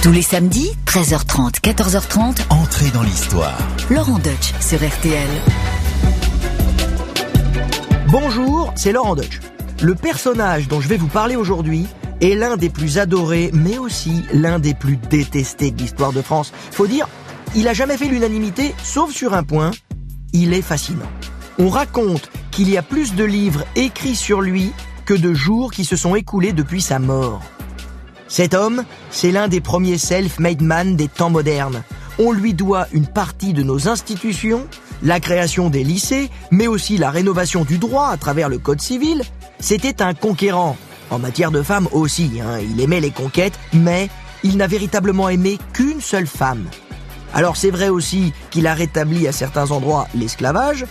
Tous les samedis, 13h30, 14h30, Entrez dans l'histoire. Laurent Deutsch sur RTL. Bonjour, c'est Laurent Deutsch. Le personnage dont je vais vous parler aujourd'hui est l'un des plus adorés, mais aussi l'un des plus détestés de l'histoire de France. Faut dire, il a jamais fait l'unanimité, sauf sur un point, il est fascinant. On raconte qu'il y a plus de livres écrits sur lui que de jours qui se sont écoulés depuis sa mort. Cet homme, c'est l'un des premiers self-made man des temps modernes. On lui doit une partie de nos institutions, la création des lycées, mais aussi la rénovation du droit à travers le code civil. C'était un conquérant. En matière de femmes aussi, hein. il aimait les conquêtes, mais il n'a véritablement aimé qu'une seule femme. Alors c'est vrai aussi qu'il a rétabli à certains endroits l'esclavage,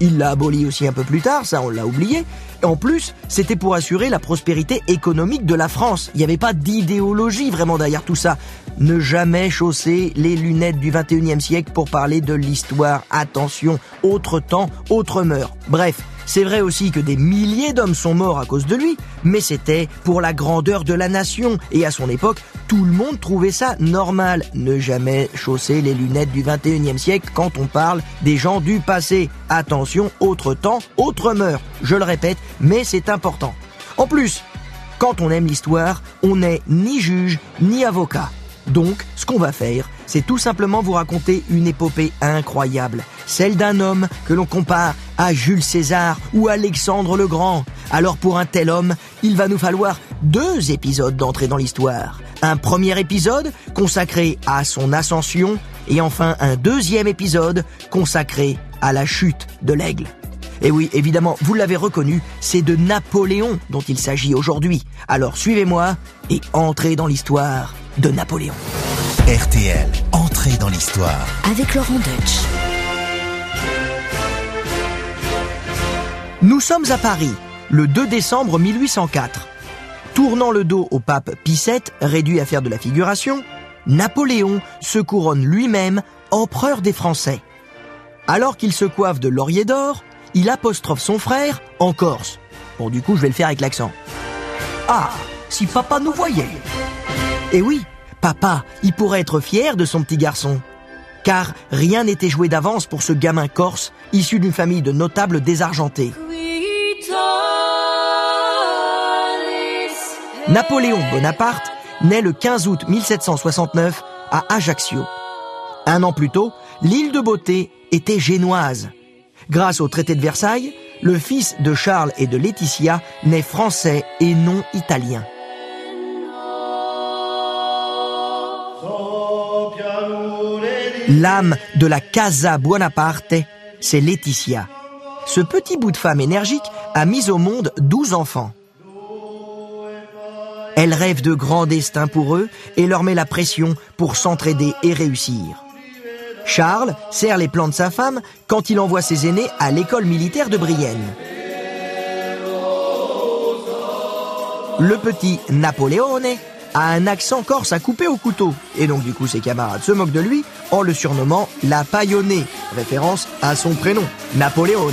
il l'a aboli aussi un peu plus tard, ça on l'a oublié. En plus, c'était pour assurer la prospérité économique de la France. Il n'y avait pas d'idéologie vraiment derrière tout ça. Ne jamais chausser les lunettes du 21e siècle pour parler de l'histoire. Attention, autre temps, autre mœurs. Bref, c'est vrai aussi que des milliers d'hommes sont morts à cause de lui, mais c'était pour la grandeur de la nation. Et à son époque, tout le monde trouvait ça normal. Ne jamais chausser les lunettes du 21e siècle quand on parle des gens du passé. Attention, autre temps, autre mœurs. Je le répète, mais c'est important. En plus, quand on aime l'histoire, on n'est ni juge ni avocat. Donc, ce qu'on va faire, c'est tout simplement vous raconter une épopée incroyable, celle d'un homme que l'on compare à Jules César ou Alexandre le Grand. Alors pour un tel homme, il va nous falloir deux épisodes d'entrée dans l'histoire. Un premier épisode consacré à son ascension et enfin un deuxième épisode consacré à la chute de l'aigle. Et oui, évidemment, vous l'avez reconnu, c'est de Napoléon dont il s'agit aujourd'hui. Alors suivez-moi et entrez dans l'histoire de Napoléon. RTL, entrez dans l'histoire. Avec Laurent Deutsch. Nous sommes à Paris, le 2 décembre 1804. Tournant le dos au pape Pie VII, réduit à faire de la figuration, Napoléon se couronne lui-même empereur des Français. Alors qu'il se coiffe de laurier d'or, il apostrophe son frère en Corse. Bon, du coup, je vais le faire avec l'accent. Ah, si papa nous voyait. Eh oui, papa, il pourrait être fier de son petit garçon. Car rien n'était joué d'avance pour ce gamin corse, issu d'une famille de notables désargentés. Napoléon Bonaparte naît le 15 août 1769 à Ajaccio. Un an plus tôt, l'île de Beauté était génoise. Grâce au traité de Versailles, le fils de Charles et de Laetitia naît français et non italien. L'âme de la Casa Buonaparte, c'est Laetitia. Ce petit bout de femme énergique a mis au monde 12 enfants. Elle rêve de grands destins pour eux et leur met la pression pour s'entraider et réussir. Charles serre les plans de sa femme quand il envoie ses aînés à l'école militaire de Brienne. Le petit Napoléone a un accent corse à couper au couteau, et donc du coup ses camarades se moquent de lui en le surnommant la paillonnée, référence à son prénom, Napoléone.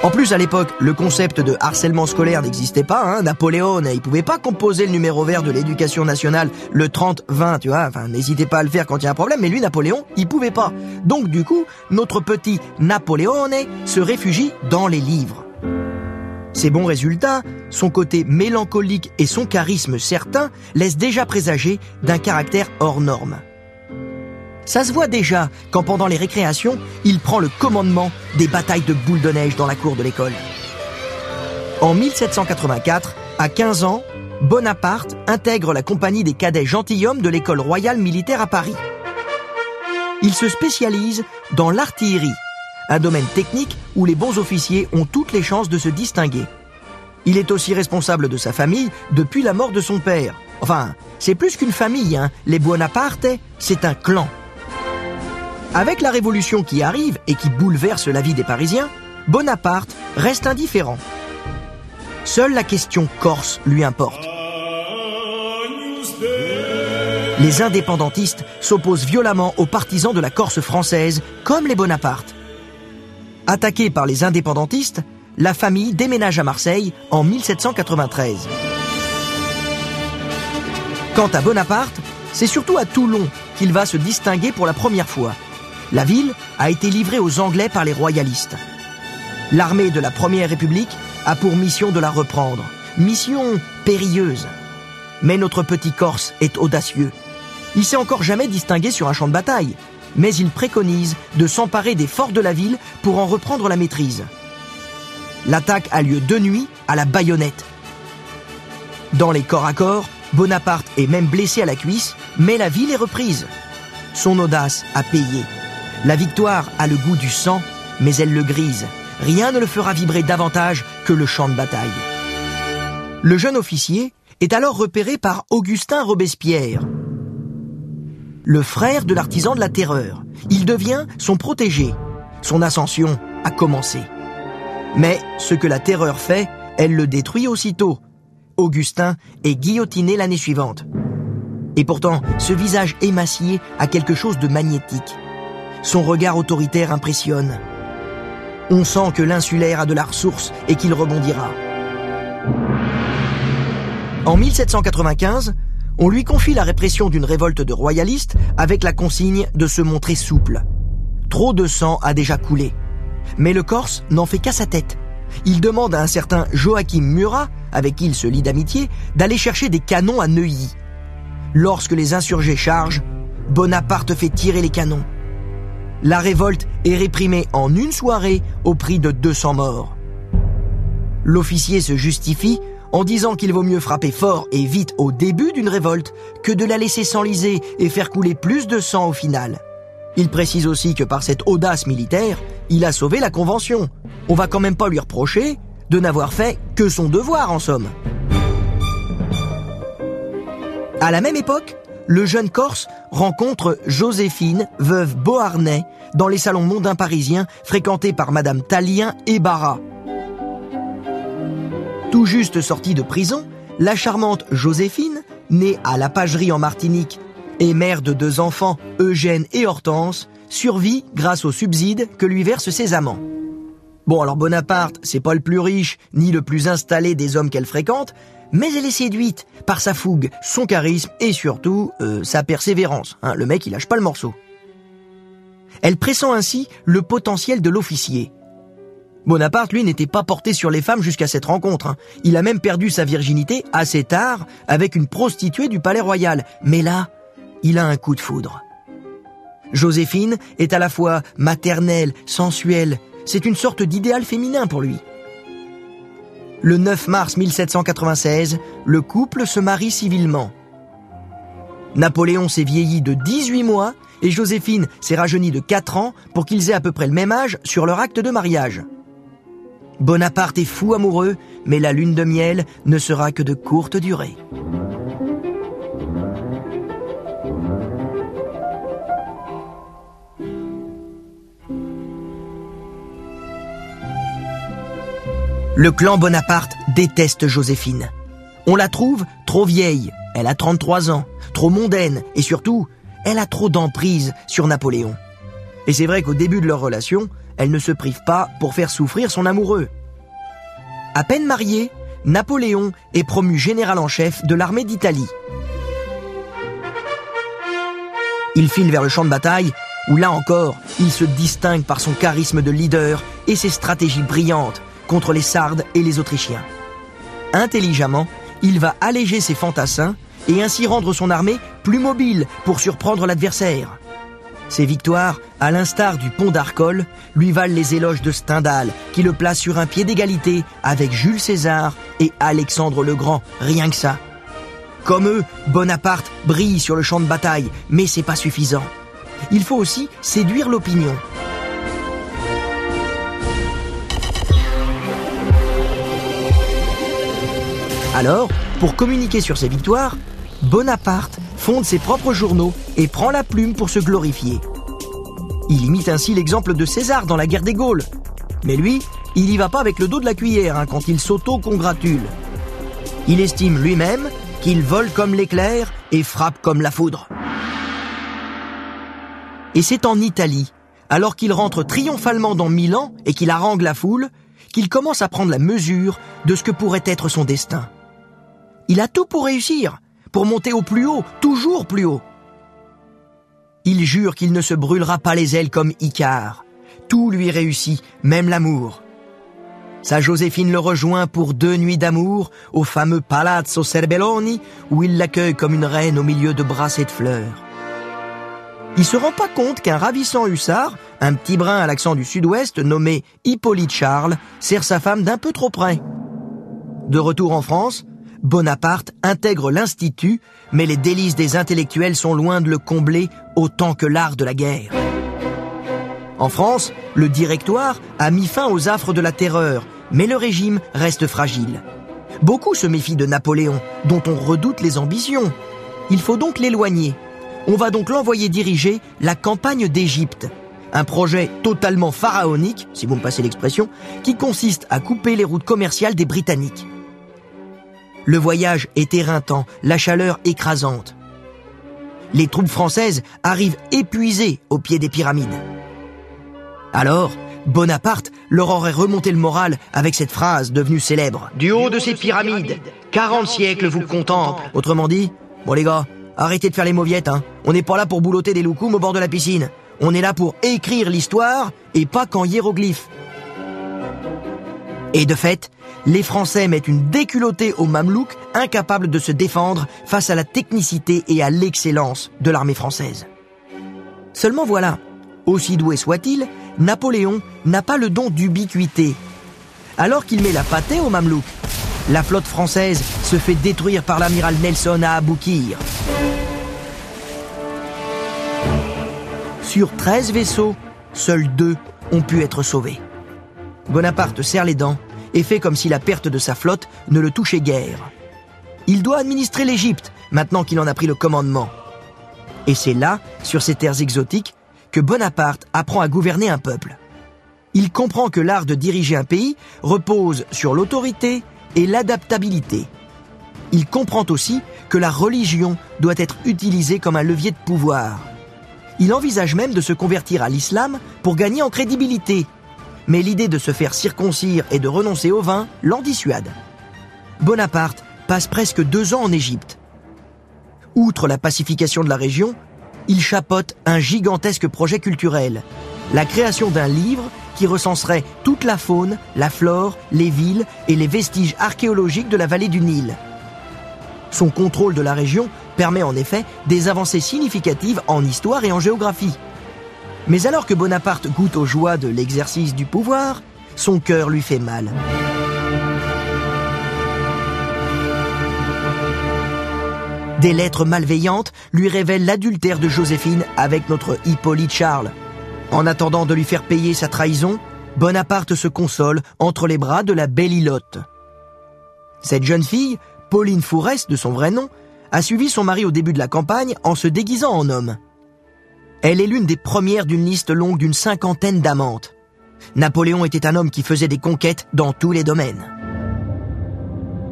En plus, à l'époque, le concept de harcèlement scolaire n'existait pas. Hein. Napoléon, il pouvait pas composer le numéro vert de l'éducation nationale, le 30-20, tu vois. Enfin, n'hésitez pas à le faire quand il y a un problème. Mais lui, Napoléon, il pouvait pas. Donc, du coup, notre petit Napoléon se réfugie dans les livres. Ses bons résultats, son côté mélancolique et son charisme certain laissent déjà présager d'un caractère hors norme. Ça se voit déjà quand pendant les récréations, il prend le commandement des batailles de boules de neige dans la cour de l'école. En 1784, à 15 ans, Bonaparte intègre la compagnie des cadets gentilshommes de l'école royale militaire à Paris. Il se spécialise dans l'artillerie, un domaine technique où les bons officiers ont toutes les chances de se distinguer. Il est aussi responsable de sa famille depuis la mort de son père. Enfin, c'est plus qu'une famille, hein. les Bonaparte, c'est un clan. Avec la révolution qui arrive et qui bouleverse la vie des Parisiens, Bonaparte reste indifférent. Seule la question corse lui importe. Les indépendantistes s'opposent violemment aux partisans de la Corse française, comme les Bonaparte. Attaquée par les indépendantistes, la famille déménage à Marseille en 1793. Quant à Bonaparte, c'est surtout à Toulon qu'il va se distinguer pour la première fois. La ville a été livrée aux Anglais par les royalistes. L'armée de la Première République a pour mission de la reprendre. Mission périlleuse. Mais notre petit Corse est audacieux. Il s'est encore jamais distingué sur un champ de bataille, mais il préconise de s'emparer des forts de la ville pour en reprendre la maîtrise. L'attaque a lieu de nuit à la baïonnette. Dans les corps à corps, Bonaparte est même blessé à la cuisse, mais la ville est reprise. Son audace a payé. La victoire a le goût du sang, mais elle le grise. Rien ne le fera vibrer davantage que le champ de bataille. Le jeune officier est alors repéré par Augustin Robespierre, le frère de l'artisan de la terreur. Il devient son protégé. Son ascension a commencé. Mais ce que la terreur fait, elle le détruit aussitôt. Augustin est guillotiné l'année suivante. Et pourtant, ce visage émacié a quelque chose de magnétique. Son regard autoritaire impressionne. On sent que l'insulaire a de la ressource et qu'il rebondira. En 1795, on lui confie la répression d'une révolte de royalistes avec la consigne de se montrer souple. Trop de sang a déjà coulé. Mais le Corse n'en fait qu'à sa tête. Il demande à un certain Joachim Murat, avec qui il se lie d'amitié, d'aller chercher des canons à Neuilly. Lorsque les insurgés chargent, Bonaparte fait tirer les canons. La révolte est réprimée en une soirée au prix de 200 morts. L'officier se justifie en disant qu'il vaut mieux frapper fort et vite au début d'une révolte que de la laisser s'enliser et faire couler plus de sang au final. Il précise aussi que par cette audace militaire, il a sauvé la Convention. On va quand même pas lui reprocher de n'avoir fait que son devoir en somme. À la même époque, le jeune Corse rencontre Joséphine, veuve Beauharnais, dans les salons mondains parisiens fréquentés par Madame Talien et Barra. Tout juste sortie de prison, la charmante Joséphine, née à la Pagerie en Martinique et mère de deux enfants, Eugène et Hortense, survit grâce aux subsides que lui versent ses amants. Bon alors Bonaparte, c'est pas le plus riche ni le plus installé des hommes qu'elle fréquente, mais elle est séduite par sa fougue, son charisme et surtout euh, sa persévérance. Hein, le mec, il lâche pas le morceau. Elle pressent ainsi le potentiel de l'officier. Bonaparte, lui, n'était pas porté sur les femmes jusqu'à cette rencontre. Hein. Il a même perdu sa virginité assez tard avec une prostituée du palais royal. Mais là, il a un coup de foudre. Joséphine est à la fois maternelle, sensuelle. C'est une sorte d'idéal féminin pour lui. Le 9 mars 1796, le couple se marie civilement. Napoléon s'est vieilli de 18 mois et Joséphine s'est rajeunie de 4 ans pour qu'ils aient à peu près le même âge sur leur acte de mariage. Bonaparte est fou amoureux, mais la lune de miel ne sera que de courte durée. Le clan Bonaparte déteste Joséphine. On la trouve trop vieille, elle a 33 ans, trop mondaine et surtout, elle a trop d'emprise sur Napoléon. Et c'est vrai qu'au début de leur relation, elle ne se prive pas pour faire souffrir son amoureux. À peine marié, Napoléon est promu général en chef de l'armée d'Italie. Il file vers le champ de bataille où là encore, il se distingue par son charisme de leader et ses stratégies brillantes contre les Sardes et les Autrichiens. Intelligemment, il va alléger ses fantassins et ainsi rendre son armée plus mobile pour surprendre l'adversaire. Ses victoires, à l'instar du pont d'Arcole, lui valent les éloges de Stendhal, qui le place sur un pied d'égalité avec Jules César et Alexandre le Grand, rien que ça. Comme eux, Bonaparte brille sur le champ de bataille, mais c'est pas suffisant. Il faut aussi séduire l'opinion. Alors, pour communiquer sur ses victoires, Bonaparte fonde ses propres journaux et prend la plume pour se glorifier. Il imite ainsi l'exemple de César dans la guerre des Gaules. Mais lui, il n'y va pas avec le dos de la cuillère hein, quand il s'auto-congratule. Il estime lui-même qu'il vole comme l'éclair et frappe comme la foudre. Et c'est en Italie, alors qu'il rentre triomphalement dans Milan et qu'il harangue la foule, qu'il commence à prendre la mesure de ce que pourrait être son destin. Il a tout pour réussir, pour monter au plus haut, toujours plus haut. Il jure qu'il ne se brûlera pas les ailes comme Icare. Tout lui réussit, même l'amour. Sa Joséphine le rejoint pour deux nuits d'amour au fameux Palazzo Serbelloni où il l'accueille comme une reine au milieu de brassées de fleurs. Il se rend pas compte qu'un ravissant hussard, un petit brin à l'accent du sud-ouest nommé Hippolyte Charles, sert sa femme d'un peu trop près. De retour en France, Bonaparte intègre l'Institut, mais les délices des intellectuels sont loin de le combler autant que l'art de la guerre. En France, le directoire a mis fin aux affres de la terreur, mais le régime reste fragile. Beaucoup se méfient de Napoléon, dont on redoute les ambitions. Il faut donc l'éloigner. On va donc l'envoyer diriger la campagne d'Égypte. Un projet totalement pharaonique, si vous me passez l'expression, qui consiste à couper les routes commerciales des Britanniques. Le voyage est éreintant, la chaleur écrasante. Les troupes françaises arrivent épuisées au pied des pyramides. Alors, Bonaparte leur aurait remonté le moral avec cette phrase devenue célèbre. Du haut de ces pyramides, 40 siècles vous contemplent. Autrement dit, bon les gars, arrêtez de faire les mauviettes, hein. On n'est pas là pour boulotter des loukoums au bord de la piscine. On est là pour écrire l'histoire et pas qu'en hiéroglyphes. Et de fait, les Français mettent une déculottée aux Mamelouks incapables de se défendre face à la technicité et à l'excellence de l'armée française. Seulement voilà, aussi doué soit-il, Napoléon n'a pas le don d'ubiquité. Alors qu'il met la pâtée aux Mamelouks, la flotte française se fait détruire par l'amiral Nelson à Aboukir. Sur 13 vaisseaux, seuls deux ont pu être sauvés. Bonaparte serre les dents et fait comme si la perte de sa flotte ne le touchait guère. Il doit administrer l'Égypte maintenant qu'il en a pris le commandement. Et c'est là, sur ces terres exotiques, que Bonaparte apprend à gouverner un peuple. Il comprend que l'art de diriger un pays repose sur l'autorité et l'adaptabilité. Il comprend aussi que la religion doit être utilisée comme un levier de pouvoir. Il envisage même de se convertir à l'islam pour gagner en crédibilité. Mais l'idée de se faire circoncire et de renoncer au vin l'en dissuade. Bonaparte passe presque deux ans en Égypte. Outre la pacification de la région, il chapote un gigantesque projet culturel, la création d'un livre qui recenserait toute la faune, la flore, les villes et les vestiges archéologiques de la vallée du Nil. Son contrôle de la région permet en effet des avancées significatives en histoire et en géographie. Mais alors que Bonaparte goûte aux joies de l'exercice du pouvoir, son cœur lui fait mal. Des lettres malveillantes lui révèlent l'adultère de Joséphine avec notre Hippolyte Charles. En attendant de lui faire payer sa trahison, Bonaparte se console entre les bras de la belle Ilotte. Cette jeune fille, Pauline Fourès de son vrai nom, a suivi son mari au début de la campagne en se déguisant en homme. Elle est l'une des premières d'une liste longue d'une cinquantaine d'amantes. Napoléon était un homme qui faisait des conquêtes dans tous les domaines.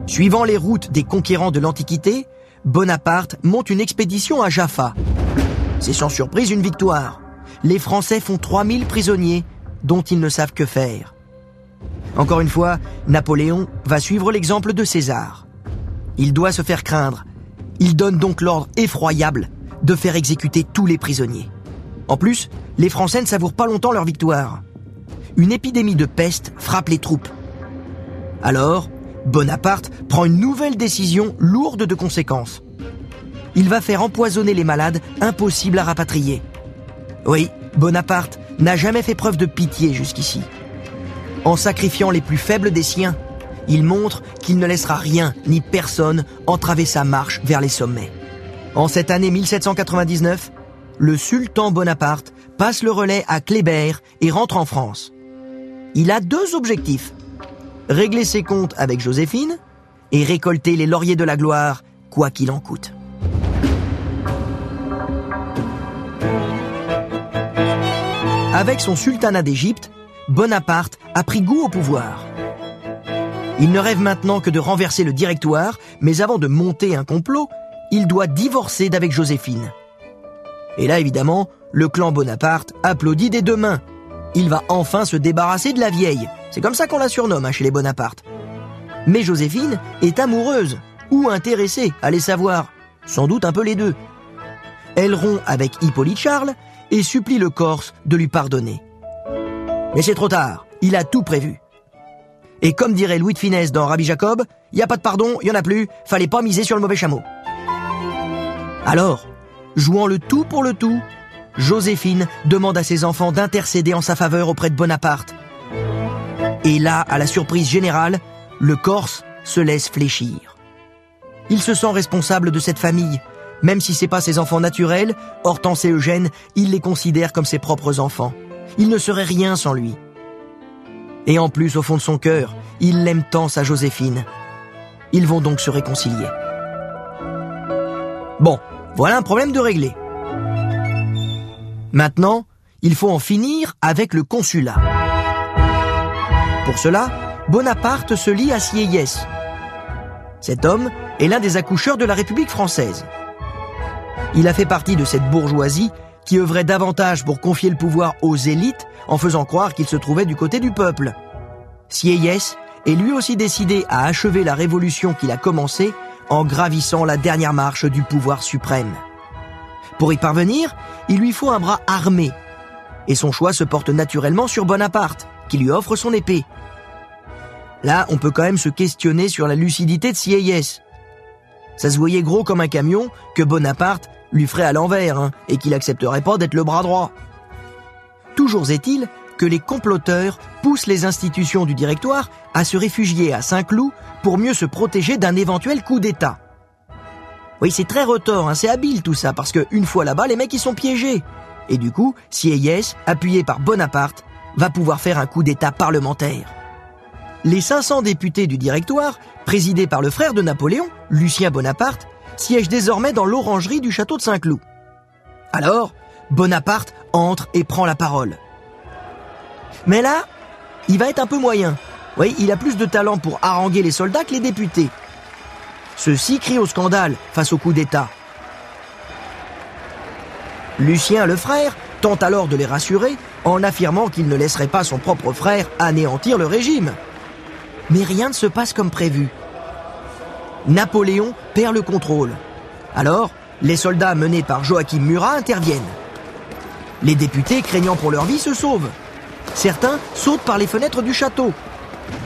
Suivant les routes des conquérants de l'Antiquité, Bonaparte monte une expédition à Jaffa. C'est sans surprise une victoire. Les Français font 3000 prisonniers dont ils ne savent que faire. Encore une fois, Napoléon va suivre l'exemple de César. Il doit se faire craindre. Il donne donc l'ordre effroyable de faire exécuter tous les prisonniers. En plus, les Français ne savourent pas longtemps leur victoire. Une épidémie de peste frappe les troupes. Alors, Bonaparte prend une nouvelle décision lourde de conséquences. Il va faire empoisonner les malades impossibles à rapatrier. Oui, Bonaparte n'a jamais fait preuve de pitié jusqu'ici. En sacrifiant les plus faibles des siens, il montre qu'il ne laissera rien ni personne entraver sa marche vers les sommets. En cette année 1799, le sultan Bonaparte passe le relais à Kléber et rentre en France. Il a deux objectifs régler ses comptes avec Joséphine et récolter les lauriers de la gloire, quoi qu'il en coûte. Avec son sultanat d'Égypte, Bonaparte a pris goût au pouvoir. Il ne rêve maintenant que de renverser le directoire, mais avant de monter un complot, il doit divorcer d'avec Joséphine. Et là, évidemment, le clan Bonaparte applaudit des deux mains. Il va enfin se débarrasser de la vieille. C'est comme ça qu'on la surnomme hein, chez les Bonaparte. Mais Joséphine est amoureuse ou intéressée, allez savoir. Sans doute un peu les deux. Elle rompt avec Hippolyte Charles et supplie le Corse de lui pardonner. Mais c'est trop tard, il a tout prévu. Et comme dirait Louis de Finesse dans Rabbi Jacob, il y a pas de pardon, il y en a plus, fallait pas miser sur le mauvais chameau. Alors, jouant le tout pour le tout, Joséphine demande à ses enfants d'intercéder en sa faveur auprès de Bonaparte. Et là, à la surprise générale, le Corse se laisse fléchir. Il se sent responsable de cette famille. Même si c'est pas ses enfants naturels, Hortense et Eugène, il les considère comme ses propres enfants. Il ne serait rien sans lui. Et en plus, au fond de son cœur, il l'aime tant sa Joséphine. Ils vont donc se réconcilier. Bon, voilà un problème de réglé. Maintenant, il faut en finir avec le consulat. Pour cela, Bonaparte se lie à Sieyès. Cet homme est l'un des accoucheurs de la République française. Il a fait partie de cette bourgeoisie qui œuvrait davantage pour confier le pouvoir aux élites en faisant croire qu'il se trouvait du côté du peuple. Sieyès est lui aussi décidé à achever la révolution qu'il a commencée en gravissant la dernière marche du pouvoir suprême. Pour y parvenir, il lui faut un bras armé, et son choix se porte naturellement sur Bonaparte, qui lui offre son épée. Là, on peut quand même se questionner sur la lucidité de Sieyès. Ça se voyait gros comme un camion que Bonaparte lui ferait à l'envers, hein, et qu'il accepterait pas d'être le bras droit. Toujours est-il que les comploteurs poussent les institutions du directoire à se réfugier à Saint-Cloud pour mieux se protéger d'un éventuel coup d'État. Oui, c'est très retors, hein, c'est habile tout ça, parce que une fois là-bas, les mecs ils sont piégés. Et du coup, Sieyès, appuyé par Bonaparte, va pouvoir faire un coup d'État parlementaire. Les 500 députés du directoire, présidés par le frère de Napoléon, Lucien Bonaparte, siègent désormais dans l'orangerie du château de Saint-Cloud. Alors, Bonaparte entre et prend la parole. Mais là, il va être un peu moyen. Oui, il a plus de talent pour haranguer les soldats que les députés. Ceux-ci crient au scandale face au coup d'État. Lucien, le frère, tente alors de les rassurer en affirmant qu'il ne laisserait pas son propre frère anéantir le régime. Mais rien ne se passe comme prévu. Napoléon perd le contrôle. Alors, les soldats menés par Joachim Murat interviennent. Les députés, craignant pour leur vie, se sauvent. Certains sautent par les fenêtres du château.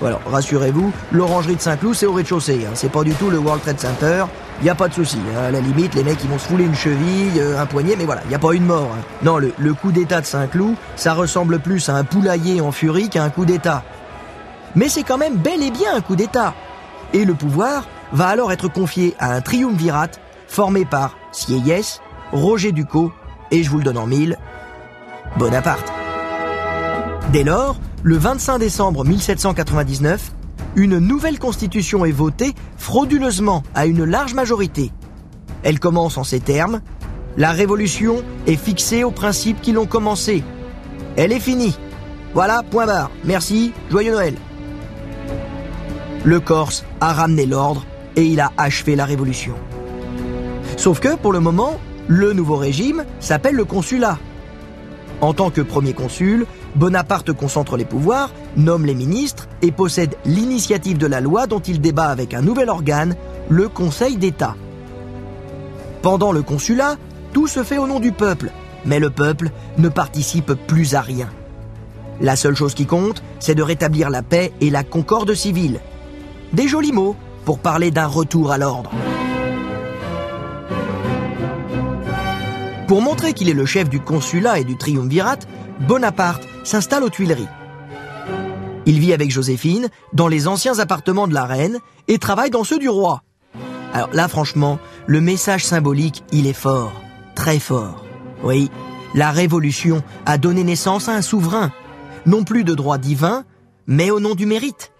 Alors, rassurez-vous, l'orangerie de Saint-Cloud, c'est au rez-de-chaussée. Hein. C'est pas du tout le World Trade Center. N'y a pas de souci. Hein. À la limite, les mecs, ils vont se fouler une cheville, euh, un poignet, mais voilà, il n'y a pas une mort. Hein. Non, le, coup d'état de Saint-Cloud, ça ressemble plus à un poulailler en furie qu'à un coup d'état. Mais c'est quand même bel et bien un coup d'état. Et le pouvoir va alors être confié à un triumvirat formé par Sieyès, Roger Ducos et, je vous le donne en mille, Bonaparte. Dès lors, le 25 décembre 1799, une nouvelle constitution est votée frauduleusement à une large majorité. Elle commence en ces termes La révolution est fixée aux principes qui l'ont commencé. Elle est finie. Voilà, point barre. Merci, joyeux Noël. Le Corse a ramené l'ordre et il a achevé la révolution. Sauf que, pour le moment, le nouveau régime s'appelle le consulat. En tant que premier consul, Bonaparte concentre les pouvoirs, nomme les ministres et possède l'initiative de la loi dont il débat avec un nouvel organe, le Conseil d'État. Pendant le consulat, tout se fait au nom du peuple, mais le peuple ne participe plus à rien. La seule chose qui compte, c'est de rétablir la paix et la concorde civile. Des jolis mots pour parler d'un retour à l'ordre. Pour montrer qu'il est le chef du consulat et du triumvirat, Bonaparte s'installe aux Tuileries. Il vit avec Joséphine dans les anciens appartements de la reine et travaille dans ceux du roi. Alors là, franchement, le message symbolique, il est fort, très fort. Oui, la Révolution a donné naissance à un souverain, non plus de droit divin, mais au nom du mérite.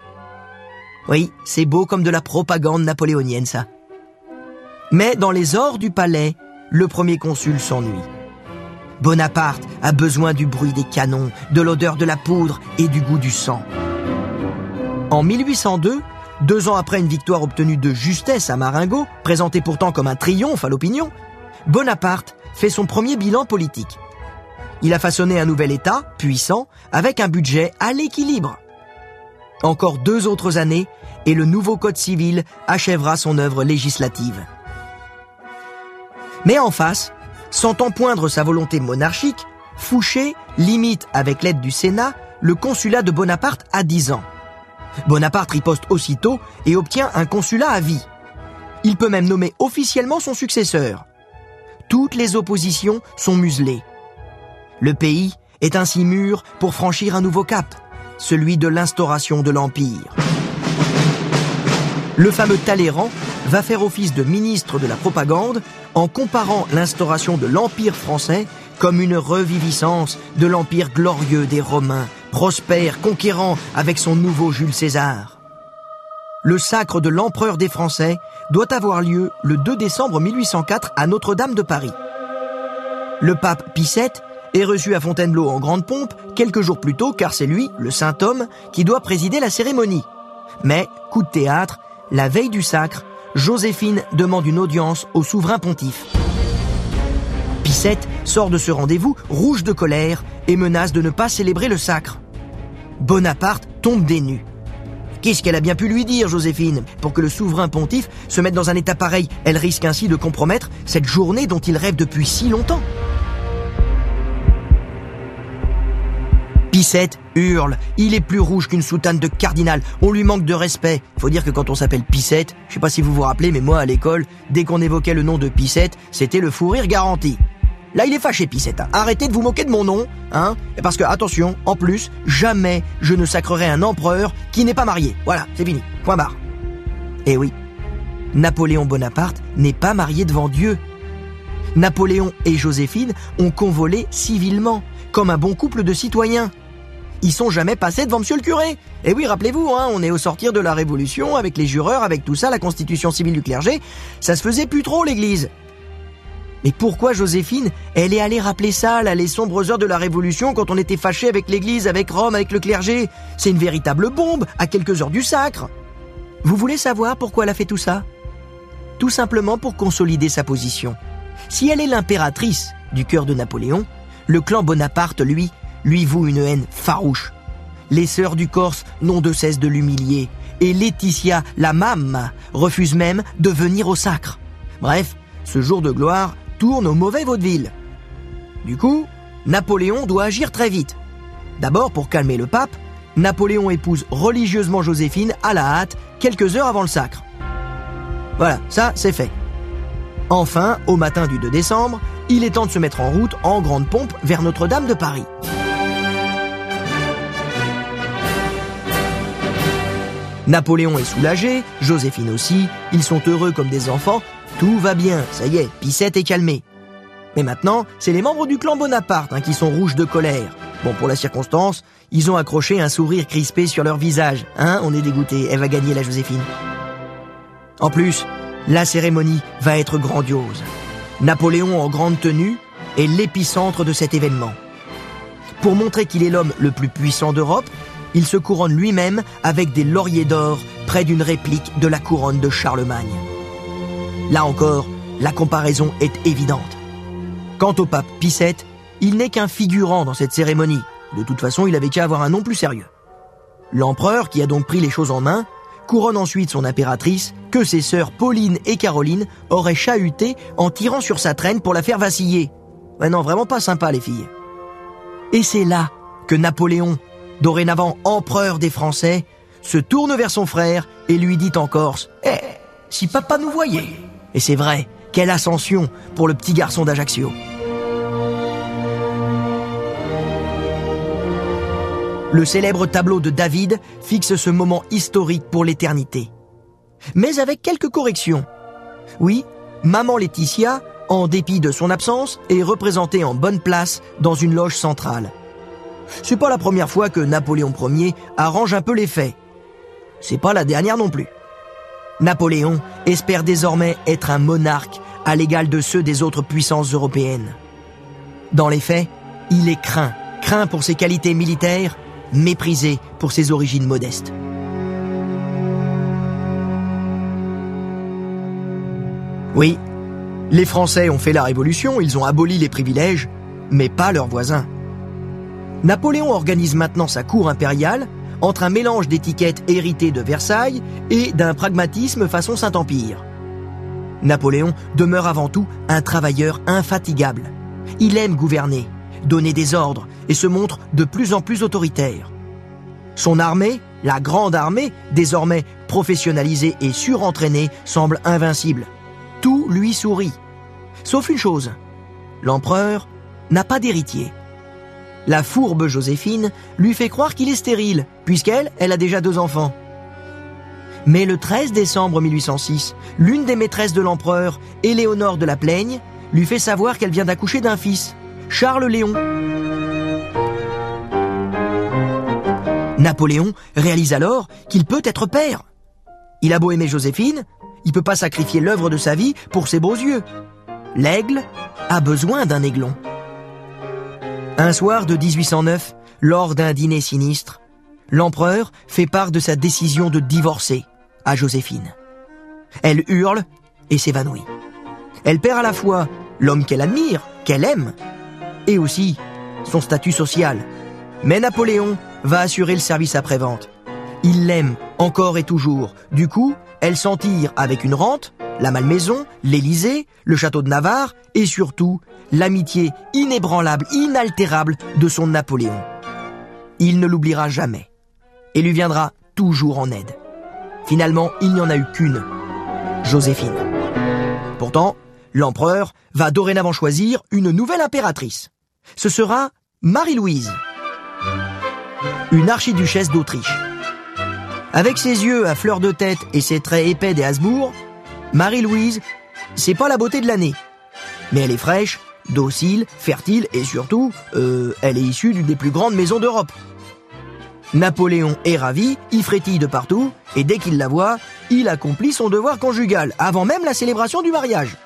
Oui, c'est beau comme de la propagande napoléonienne, ça. Mais dans les ors du palais, le premier consul s'ennuie. Bonaparte a besoin du bruit des canons, de l'odeur de la poudre et du goût du sang. En 1802, Deux ans après une victoire obtenue de justesse à Marengo, présentée pourtant comme un triomphe à l'opinion, Bonaparte fait son premier bilan politique. Il a façonné un nouvel État, puissant, avec un budget à l'équilibre. Encore deux autres années, et le nouveau Code civil achèvera son œuvre législative. Mais en face, sentant poindre sa volonté monarchique, Fouché limite, avec l'aide du Sénat, le consulat de Bonaparte à 10 ans. Bonaparte riposte aussitôt et obtient un consulat à vie. Il peut même nommer officiellement son successeur. Toutes les oppositions sont muselées. Le pays est ainsi mûr pour franchir un nouveau cap, celui de l'instauration de l'Empire. Le fameux Talleyrand va faire office de ministre de la propagande en comparant l'instauration de l'Empire français comme une reviviscence de l'Empire glorieux des Romains, prospère, conquérant avec son nouveau Jules César. Le sacre de l'empereur des Français doit avoir lieu le 2 décembre 1804 à Notre-Dame de Paris. Le pape Pie est reçu à Fontainebleau en grande pompe quelques jours plus tôt car c'est lui, le saint homme, qui doit présider la cérémonie. Mais, coup de théâtre, la veille du sacre, Joséphine demande une audience au souverain pontife. Picette sort de ce rendez-vous rouge de colère et menace de ne pas célébrer le sacre. Bonaparte tombe des. Qu'est-ce qu'elle a bien pu lui dire, Joséphine? Pour que le souverain pontife se mette dans un état pareil, elle risque ainsi de compromettre cette journée dont il rêve depuis si longtemps. Pissette hurle. Il est plus rouge qu'une soutane de cardinal. On lui manque de respect. Faut dire que quand on s'appelle Pissette, je sais pas si vous vous rappelez, mais moi à l'école, dès qu'on évoquait le nom de Pissette, c'était le fou rire garanti. Là, il est fâché, Pissette. Hein. Arrêtez de vous moquer de mon nom, hein. Parce que, attention, en plus, jamais je ne sacrerai un empereur qui n'est pas marié. Voilà, c'est fini. Point barre. Eh oui. Napoléon Bonaparte n'est pas marié devant Dieu. Napoléon et Joséphine ont convolé civilement, comme un bon couple de citoyens ils sont jamais passés devant monsieur le curé. Et oui, rappelez-vous, hein, on est au sortir de la Révolution, avec les jureurs, avec tout ça, la constitution civile du clergé, ça se faisait plus trop l'église. Mais pourquoi Joséphine, elle est allée rappeler ça, les sombres heures de la Révolution, quand on était fâché avec l'église, avec Rome, avec le clergé? C'est une véritable bombe, à quelques heures du sacre. Vous voulez savoir pourquoi elle a fait tout ça? Tout simplement pour consolider sa position. Si elle est l'impératrice du cœur de Napoléon, le clan Bonaparte, lui, lui voue une haine farouche. Les sœurs du Corse n'ont de cesse de l'humilier, et Laetitia, la mame, refuse même de venir au sacre. Bref, ce jour de gloire tourne au mauvais vaudeville. Du coup, Napoléon doit agir très vite. D'abord, pour calmer le pape, Napoléon épouse religieusement Joséphine à la hâte quelques heures avant le sacre. Voilà, ça c'est fait. Enfin, au matin du 2 décembre, il est temps de se mettre en route en grande pompe vers Notre-Dame de Paris. Napoléon est soulagé, Joséphine aussi, ils sont heureux comme des enfants, tout va bien, ça y est, Pissette est calmée. Mais maintenant, c'est les membres du clan Bonaparte hein, qui sont rouges de colère. Bon, pour la circonstance, ils ont accroché un sourire crispé sur leur visage. Hein, on est dégoûté, elle va gagner la Joséphine. En plus, la cérémonie va être grandiose. Napoléon en grande tenue est l'épicentre de cet événement. Pour montrer qu'il est l'homme le plus puissant d'Europe, il se couronne lui-même avec des lauriers d'or près d'une réplique de la couronne de Charlemagne. Là encore, la comparaison est évidente. Quant au pape Pie il n'est qu'un figurant dans cette cérémonie. De toute façon, il avait qu'à avoir un nom plus sérieux. L'empereur, qui a donc pris les choses en main, couronne ensuite son impératrice, que ses sœurs Pauline et Caroline auraient chahuté en tirant sur sa traîne pour la faire vaciller. Non, vraiment pas sympa les filles. Et c'est là que Napoléon, dorénavant empereur des Français, se tourne vers son frère et lui dit en Corse Eh, si papa nous voyait Et c'est vrai, quelle ascension pour le petit garçon d'Ajaccio. Le célèbre tableau de David fixe ce moment historique pour l'éternité. Mais avec quelques corrections. Oui, maman Laetitia, en dépit de son absence, est représentée en bonne place dans une loge centrale c'est pas la première fois que Napoléon Ier arrange un peu les faits. C'est pas la dernière non plus. Napoléon espère désormais être un monarque à l'égal de ceux des autres puissances européennes. Dans les faits, il est craint, craint pour ses qualités militaires, méprisé pour ses origines modestes. Oui, les Français ont fait la révolution, ils ont aboli les privilèges, mais pas leurs voisins. Napoléon organise maintenant sa cour impériale entre un mélange d'étiquettes héritées de Versailles et d'un pragmatisme façon Saint-Empire. Napoléon demeure avant tout un travailleur infatigable. Il aime gouverner, donner des ordres et se montre de plus en plus autoritaire. Son armée, la grande armée, désormais professionnalisée et surentraînée, semble invincible. Tout lui sourit. Sauf une chose, l'empereur n'a pas d'héritier. La fourbe Joséphine lui fait croire qu'il est stérile, puisqu'elle, elle a déjà deux enfants. Mais le 13 décembre 1806, l'une des maîtresses de l'empereur, Éléonore de la Plaigne, lui fait savoir qu'elle vient d'accoucher d'un fils, Charles Léon. Napoléon réalise alors qu'il peut être père. Il a beau aimer Joséphine, il peut pas sacrifier l'œuvre de sa vie pour ses beaux yeux. L'aigle a besoin d'un aiglon. Un soir de 1809, lors d'un dîner sinistre, l'empereur fait part de sa décision de divorcer à Joséphine. Elle hurle et s'évanouit. Elle perd à la fois l'homme qu'elle admire, qu'elle aime, et aussi son statut social. Mais Napoléon va assurer le service après-vente. Il l'aime encore et toujours. Du coup, elle s'en tire avec une rente, la Malmaison, l'Élysée, le château de Navarre et surtout l'amitié inébranlable, inaltérable de son Napoléon. Il ne l'oubliera jamais et lui viendra toujours en aide. Finalement, il n'y en a eu qu'une, Joséphine. Pourtant, l'empereur va dorénavant choisir une nouvelle impératrice. Ce sera Marie-Louise, une archiduchesse d'Autriche. Avec ses yeux à fleur de tête et ses traits épais des Habsbourg, Marie-Louise, c'est pas la beauté de l'année. Mais elle est fraîche, docile, fertile et surtout, euh, elle est issue d'une des plus grandes maisons d'Europe. Napoléon est ravi, il frétille de partout, et dès qu'il la voit, il accomplit son devoir conjugal, avant même la célébration du mariage.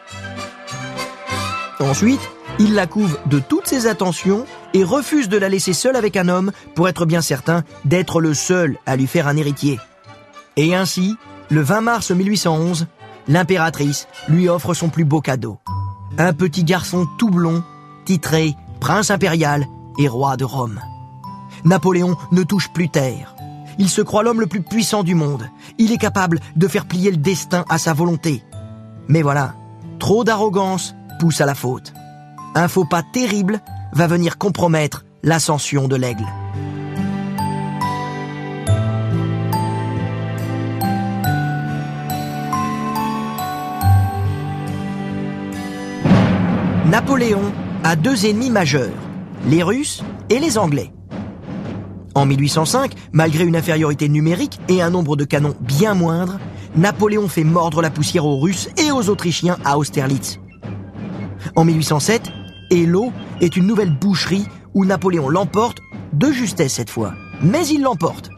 Ensuite, il la couvre de toutes ses attentions et refuse de la laisser seule avec un homme pour être bien certain d'être le seul à lui faire un héritier. Et ainsi, le 20 mars 1811, l'impératrice lui offre son plus beau cadeau. Un petit garçon tout blond, titré prince impérial et roi de Rome. Napoléon ne touche plus terre. Il se croit l'homme le plus puissant du monde. Il est capable de faire plier le destin à sa volonté. Mais voilà, trop d'arrogance pousse à la faute. Un faux pas terrible va venir compromettre l'ascension de l'aigle. Napoléon a deux ennemis majeurs, les Russes et les Anglais. En 1805, malgré une infériorité numérique et un nombre de canons bien moindre, Napoléon fait mordre la poussière aux Russes et aux Autrichiens à Austerlitz. En 1807, Elo est une nouvelle boucherie où Napoléon l'emporte, de justesse cette fois, mais il l'emporte.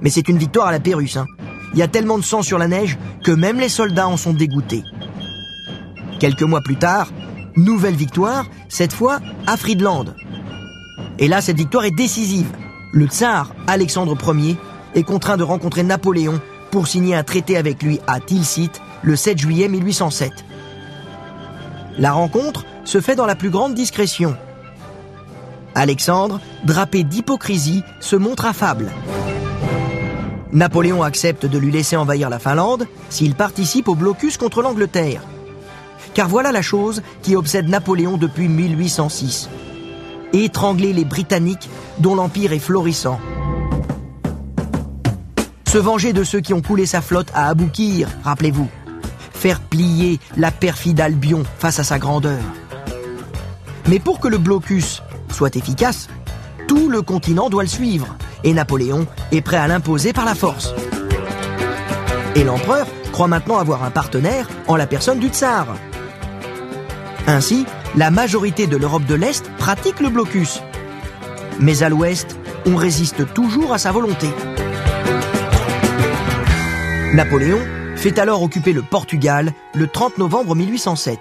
Mais c'est une victoire à la Pérusse. Hein. Il y a tellement de sang sur la neige que même les soldats en sont dégoûtés. Quelques mois plus tard, nouvelle victoire, cette fois à Friedland. Et là, cette victoire est décisive. Le tsar Alexandre Ier est contraint de rencontrer Napoléon pour signer un traité avec lui à Tilsit le 7 juillet 1807. La rencontre se fait dans la plus grande discrétion. Alexandre, drapé d'hypocrisie, se montre affable. Napoléon accepte de lui laisser envahir la Finlande s'il participe au blocus contre l'Angleterre. Car voilà la chose qui obsède Napoléon depuis 1806 étrangler les Britanniques dont l'empire est florissant. Se venger de ceux qui ont coulé sa flotte à Aboukir, rappelez-vous. Faire plier la perfide Albion face à sa grandeur. Mais pour que le blocus soit efficace, tout le continent doit le suivre, et Napoléon est prêt à l'imposer par la force. Et l'empereur croit maintenant avoir un partenaire en la personne du tsar. Ainsi, la majorité de l'Europe de l'Est pratique le blocus. Mais à l'Ouest, on résiste toujours à sa volonté. Napoléon fait alors occuper le Portugal le 30 novembre 1807.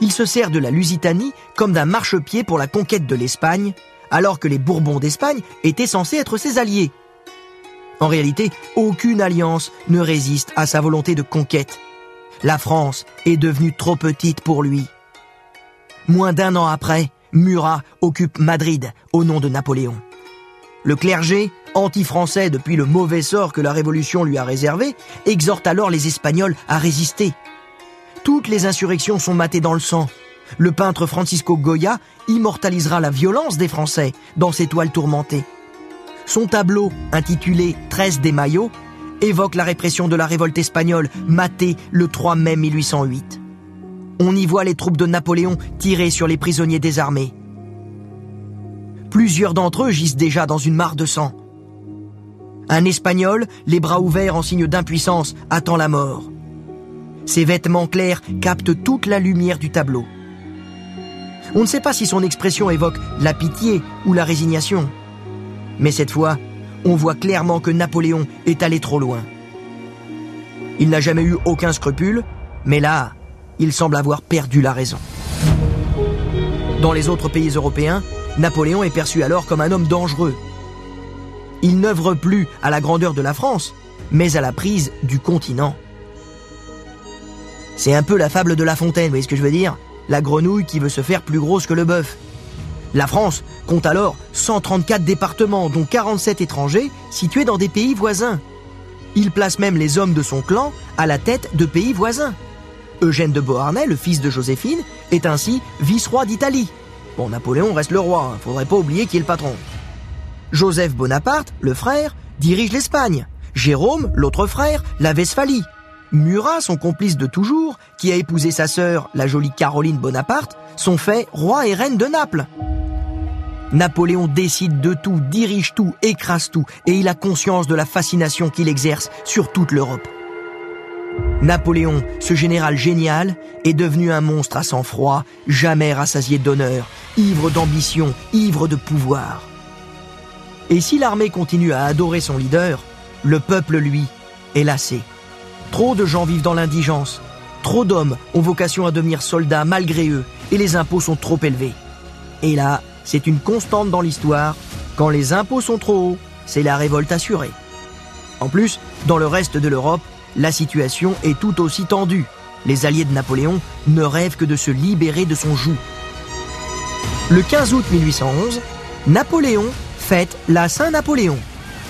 Il se sert de la Lusitanie comme d'un marchepied pour la conquête de l'Espagne, alors que les Bourbons d'Espagne étaient censés être ses alliés. En réalité, aucune alliance ne résiste à sa volonté de conquête. la France est devenue trop petite pour lui. Moins d'un an après, Murat occupe Madrid au nom de Napoléon. Le clergé, anti-français depuis le mauvais sort que la Révolution lui a réservé, exhorte alors les Espagnols à résister. Toutes les insurrections sont matées dans le sang. Le peintre Francisco Goya immortalisera la violence des Français dans ses toiles tourmentées. Son tableau, intitulé 13 des Maillots, évoque la répression de la révolte espagnole matée le 3 mai 1808. On y voit les troupes de Napoléon tirer sur les prisonniers désarmés. Plusieurs d'entre eux gisent déjà dans une mare de sang. Un Espagnol, les bras ouverts en signe d'impuissance, attend la mort. Ses vêtements clairs captent toute la lumière du tableau. On ne sait pas si son expression évoque la pitié ou la résignation. Mais cette fois, on voit clairement que Napoléon est allé trop loin. Il n'a jamais eu aucun scrupule, mais là, il semble avoir perdu la raison. Dans les autres pays européens, Napoléon est perçu alors comme un homme dangereux. Il n'œuvre plus à la grandeur de la France, mais à la prise du continent. C'est un peu la fable de La Fontaine, vous voyez ce que je veux dire? La grenouille qui veut se faire plus grosse que le bœuf. La France compte alors 134 départements, dont 47 étrangers, situés dans des pays voisins. Il place même les hommes de son clan à la tête de pays voisins. Eugène de Beauharnais, le fils de Joséphine, est ainsi vice-roi d'Italie. Bon, Napoléon reste le roi, hein, faudrait pas oublier qui est le patron. Joseph Bonaparte, le frère, dirige l'Espagne. Jérôme, l'autre frère, la Westphalie. Murat, son complice de toujours, qui a épousé sa sœur, la jolie Caroline Bonaparte, sont faits roi et reine de Naples. Napoléon décide de tout, dirige tout, écrase tout, et il a conscience de la fascination qu'il exerce sur toute l'Europe. Napoléon, ce général génial, est devenu un monstre à sang-froid, jamais rassasié d'honneur, ivre d'ambition, ivre de pouvoir. Et si l'armée continue à adorer son leader, le peuple, lui, est lassé. Trop de gens vivent dans l'indigence. Trop d'hommes ont vocation à devenir soldats malgré eux, et les impôts sont trop élevés. Et là, c'est une constante dans l'histoire. Quand les impôts sont trop hauts, c'est la révolte assurée. En plus, dans le reste de l'Europe, la situation est tout aussi tendue. Les alliés de Napoléon ne rêvent que de se libérer de son joug. Le 15 août 1811, Napoléon fête la Saint-Napoléon.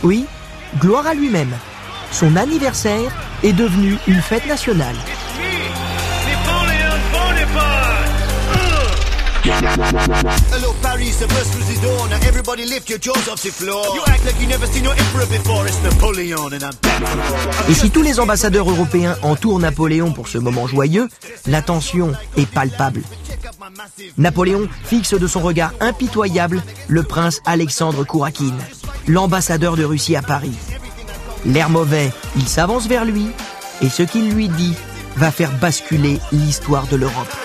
Oui, gloire à lui-même. Son anniversaire est devenu une fête nationale. Hello Paris, the bus through the door. Now everybody lift your jaws off the floor. You act like you never seen no emperor before. It's Napoleon and I'm back for more. Et si tous les ambassadeurs européens entourent Napoléon pour ce moment joyeux, la tension est palpable. Napoléon fixe de son regard impitoyable le prince Alexandre Kourakine, l'ambassadeur de Russie à Paris. L'air mauvais, il s'avance vers lui, et ce qu'il lui dit va faire basculer l'histoire de l'Europe.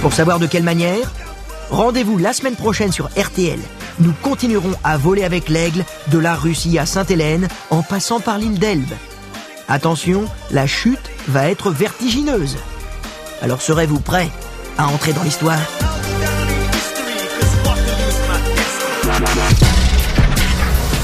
Pour savoir de quelle manière, rendez-vous la semaine prochaine sur RTL. Nous continuerons à voler avec l'aigle de la Russie à Sainte-Hélène en passant par l'île d'Elbe. Attention, la chute va être vertigineuse. Alors serez-vous prêt à entrer dans l'histoire?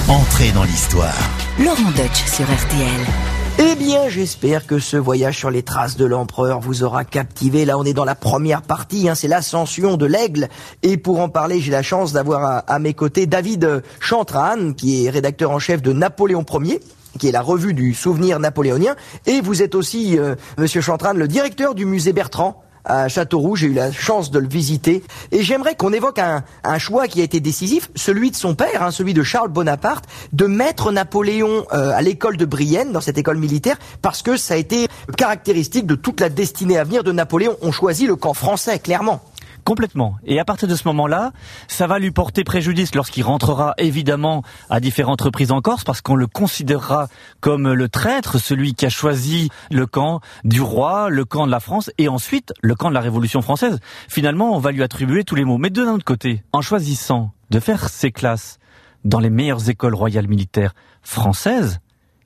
Entrez dans l'histoire. Laurent Deutsch sur RTL. Eh bien, j'espère que ce voyage sur les traces de l'empereur vous aura captivé. Là, on est dans la première partie, hein, c'est l'ascension de l'aigle. Et pour en parler, j'ai la chance d'avoir à, mes côtés David Chantran, qui est rédacteur en chef de Napoléon Ier qui est la revue du souvenir napoléonien. Et vous êtes aussi, euh, Monsieur Chantran, le directeur du musée Bertrand à Châteauroux. J'ai eu la chance de le visiter. Et j'aimerais qu'on évoque un, un, choix qui a été décisif, celui de son père, hein, celui de Charles Bonaparte, de mettre Napoléon euh, à l'école de Brienne, dans cette école militaire, parce que ça a été caractéristique de toute la destinée à venir de Napoléon. On choisit le camp français, clairement. Complètement. Et à partir de ce moment-là, ça va lui porter préjudice lorsqu'il rentrera évidemment à différentes reprises en Corse parce qu'on le considérera comme le traître, celui qui a choisi le camp du roi, le camp de la France et ensuite le camp de la Révolution française. Finalement, on va lui attribuer tous les mots. Mais de l'autre côté, en choisissant de faire ses classes dans les meilleures écoles royales militaires françaises,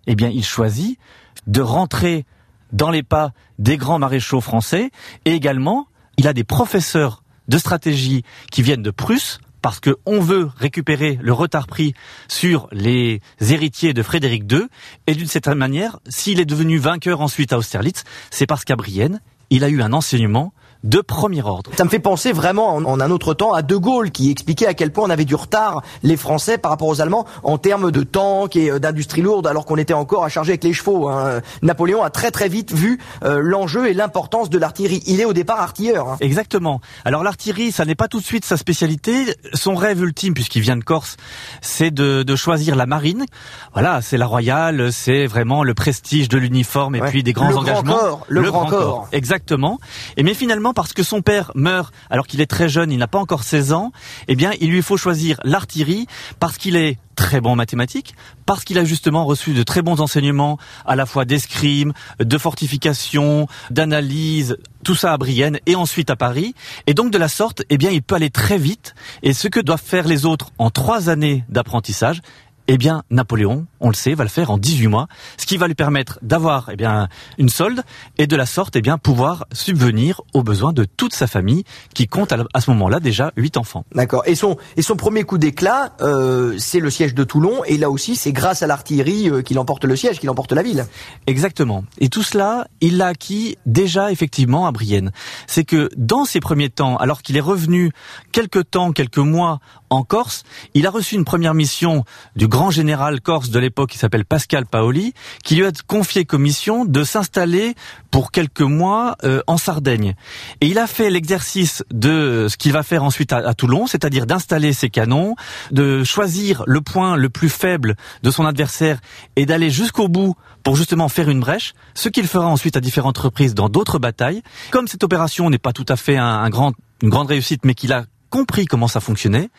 eh bien, il choisit de rentrer dans les pas des grands maréchaux français et également il a des professeurs de stratégie qui viennent de Prusse parce que on veut récupérer le retard pris sur les héritiers de Frédéric II. Et d'une certaine manière, s'il est devenu vainqueur ensuite à Austerlitz, c'est parce qu'à Brienne, il a eu un enseignement de premier ordre. Ça me fait penser vraiment en, un autre temps à De Gaulle qui expliquait à quel point on avait du retard les Français par rapport aux Allemands en termes de tanks et euh, d'industrie lourde alors qu'on était encore à charger avec les chevaux. Hein. Napoléon a très très vite vu euh, l'enjeu et l'importance de l'artillerie. Il est au départ artilleur. Hein. Exactement. Alors l'artillerie, ça n'est pas tout de suite sa spécialité. Son rêve ultime, puisqu'il vient de Corse, c'est de, de, choisir la marine. Voilà, c'est la royale, c'est vraiment le prestige de l'uniforme et puis des grands le engagements. Grand corps, le, grand, corps. Exactement. Et mais finalement, parce que son père meurt alors qu'il est très jeune, il n'a pas encore 16 ans, eh bien, il lui faut choisir l'artillerie parce qu'il est très bon en mathématiques, parce qu'il a justement reçu de très bons enseignements à la fois d'escrime, de fortification, d'analyse, tout ça à Brienne et ensuite à Paris. Et donc de la sorte, eh bien, il peut aller très vite. Et ce que doivent faire les autres en trois années d'apprentissage, eh bien, Napoléon, on le sait, va le faire en 18 mois, ce qui va lui permettre d'avoir eh bien une solde et de la sorte eh bien pouvoir subvenir aux besoins de toute sa famille qui compte à, ce moment-là déjà huit enfants. D'accord. Et son et son premier coup d'éclat, euh, c'est le siège de Toulon et là aussi c'est grâce à l'artillerie euh, qu'il emporte le siège, qu'il emporte la ville. Exactement. Et tout cela, il l'a acquis déjà effectivement à Brienne. C'est que dans ses premiers temps, alors qu'il est revenu quelques temps, quelques mois en Corse, il a reçu une première mission du grand général corse de l'époque qui s'appelle Pascal Paoli, qui lui a confié comme mission de s'installer pour quelques mois euh, en Sardaigne. Et il a fait l'exercice de ce qu'il va faire ensuite à, Toulon, c'est-à-dire d'installer ses canons, de choisir le point le plus faible de son adversaire et d'aller jusqu'au bout pour justement faire une brèche, ce qu'il fera ensuite à différentes reprises dans d'autres batailles. Comme cette opération n'est pas tout à fait un grand, une grande réussite, mais qu'il a compris comment ça fonctionnait,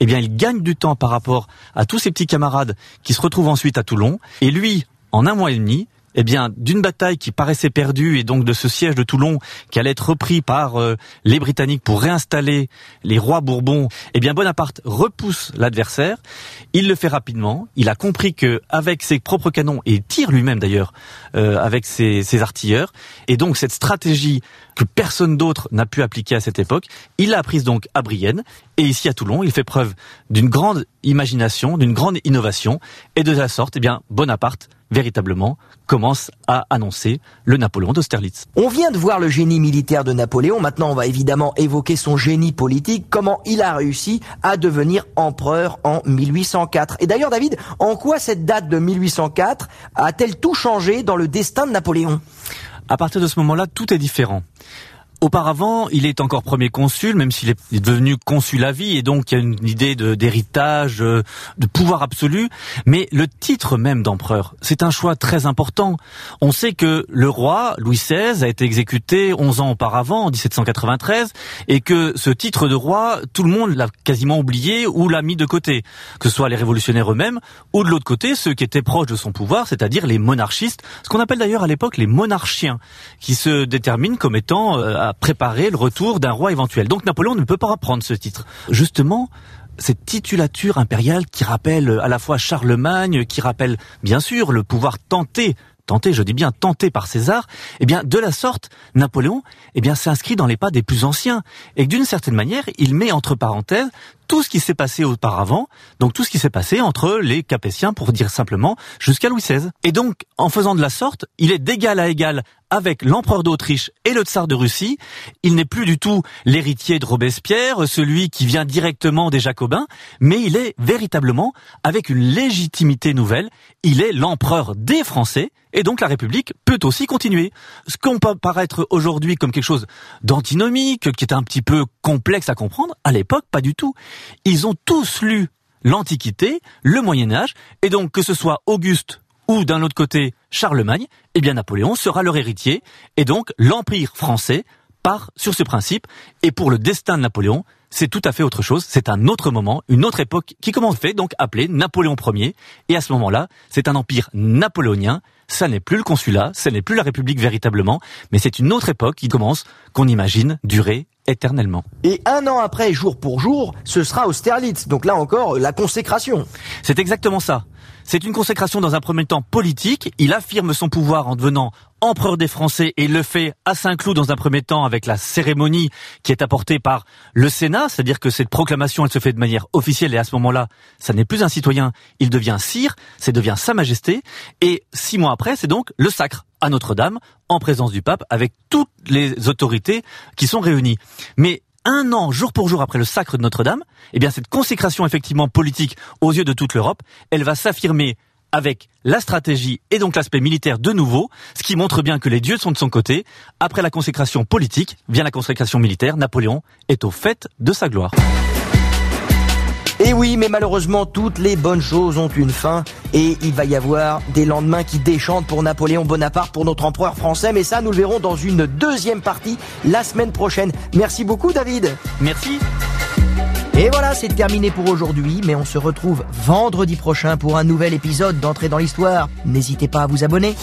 eh bien, il gagne du temps par rapport à tous ses petits camarades qui se retrouvent ensuite à Toulon. Et lui, en un mois et demi, eh bien, d'une bataille qui paraissait perdue et donc de ce siège de Toulon qui allait être repris par euh, les Britanniques pour réinstaller les rois Bourbons, eh bien, Bonaparte repousse l'adversaire. Il le fait rapidement. Il a compris que avec ses propres canons et tire lui-même d'ailleurs euh, avec ses, ses artilleurs et donc cette stratégie que personne d'autre n'a pu appliquer à cette époque, il l'a apprise donc à Brienne et ici à Toulon. Il fait preuve d'une grande imagination, d'une grande innovation et de la sorte, eh bien, Bonaparte véritablement commence à annoncer le Napoléon d'Austerlitz. On vient de voir le génie militaire de Napoléon, maintenant on va évidemment évoquer son génie politique, comment il a réussi à devenir empereur en 1804. Et d'ailleurs David, en quoi cette date de 1804 a-t-elle tout changé dans le destin de Napoléon? À partir de ce moment-là, tout est différent. Auparavant, il est encore premier consul, même s'il est devenu consul à vie, et donc il y a une idée d'héritage, euh, de, pouvoir absolu. Mais le titre même d'empereur, c'est un choix très important. On sait que le roi Louis XVI a été exécuté 11 ans auparavant, en 1793, et que ce titre de roi, tout le monde l'a quasiment oublié ou l'a mis de côté, que ce soit les révolutionnaires eux-mêmes, ou de l'autre côté ceux qui étaient proches de son pouvoir, c'est-à-dire les monarchistes, ce qu'on appelle d'ailleurs à l'époque les monarchiens, qui se déterminent comme étant euh, préparer le retour d'un roi éventuel. Donc Napoléon ne peut pas reprendre ce titre. Justement, cette titulature impériale qui rappelle à la fois Charlemagne, qui rappelle bien sûr le pouvoir tenté tenté, je dis bien tenté par César, eh bien de la sorte, Napoléon, eh bien s'inscrit dans les pas des plus anciens et d'une certaine manière, il met entre parenthèses tout ce qui s'est passé auparavant, donc tout ce qui s'est passé entre les Capétiens, pour dire simplement, jusqu'à Louis XVI. Et donc, en faisant de la sorte, il est d'égal à égal avec l'empereur d'Autriche et le tsar de Russie. Il n'est plus du tout l'héritier de Robespierre, celui qui vient directement des Jacobins, mais il est véritablement, avec une légitimité nouvelle, il est l'empereur des Français, et donc la République peut aussi continuer. Ce qu'on peut paraître aujourd'hui comme quelque chose d'antinomique, qui est un petit peu complexe à comprendre, à l'époque, pas du tout. Ils ont tous lu l'Antiquité, le Moyen Âge, et donc que ce soit Auguste ou d'un autre côté Charlemagne, eh bien Napoléon sera leur héritier, et donc l'Empire français part sur ce principe, et pour le destin de Napoléon, c'est tout à fait autre chose, c'est un autre moment, une autre époque qui commence fait, donc appelé Napoléon Ier, et à ce moment-là, c'est un empire napoléonien, ça n'est plus le consulat, ça n'est plus la République véritablement, mais c'est une autre époque qui commence, qu'on imagine, durer éternellement. Et un an après, jour pour jour, ce sera Austerlitz. Donc là encore, la consécration. C'est exactement ça. C'est une consécration dans un premier temps politique. Il affirme son pouvoir en devenant empereur des Français et le fait à Saint-Cloud dans un premier temps avec la cérémonie qui est apportée par le Sénat, c'est-à-dire que cette proclamation elle se fait de manière officielle et à ce moment-là, ça n'est plus un citoyen, il devient sire, c'est devient Sa Majesté et six mois après, c'est donc le sacre à Notre-Dame en présence du pape avec toutes les autorités qui sont réunies. Mais un an, jour pour jour après le sacre de Notre-Dame, eh bien cette consécration effectivement politique aux yeux de toute l'Europe, elle va s'affirmer avec la stratégie et donc l'aspect militaire de nouveau, ce qui montre bien que les dieux sont de son côté. Après la consécration politique, vient la consécration militaire. Napoléon est au fait de sa gloire. Et oui, mais malheureusement, toutes les bonnes choses ont une fin et il va y avoir des lendemains qui déchantent pour Napoléon Bonaparte, pour notre empereur français, mais ça, nous le verrons dans une deuxième partie la semaine prochaine. Merci beaucoup, David. Merci. Et voilà, c'est terminé pour aujourd'hui, mais on se retrouve vendredi prochain pour un nouvel épisode d'Entrée dans l'Histoire. N'hésitez pas à vous abonner.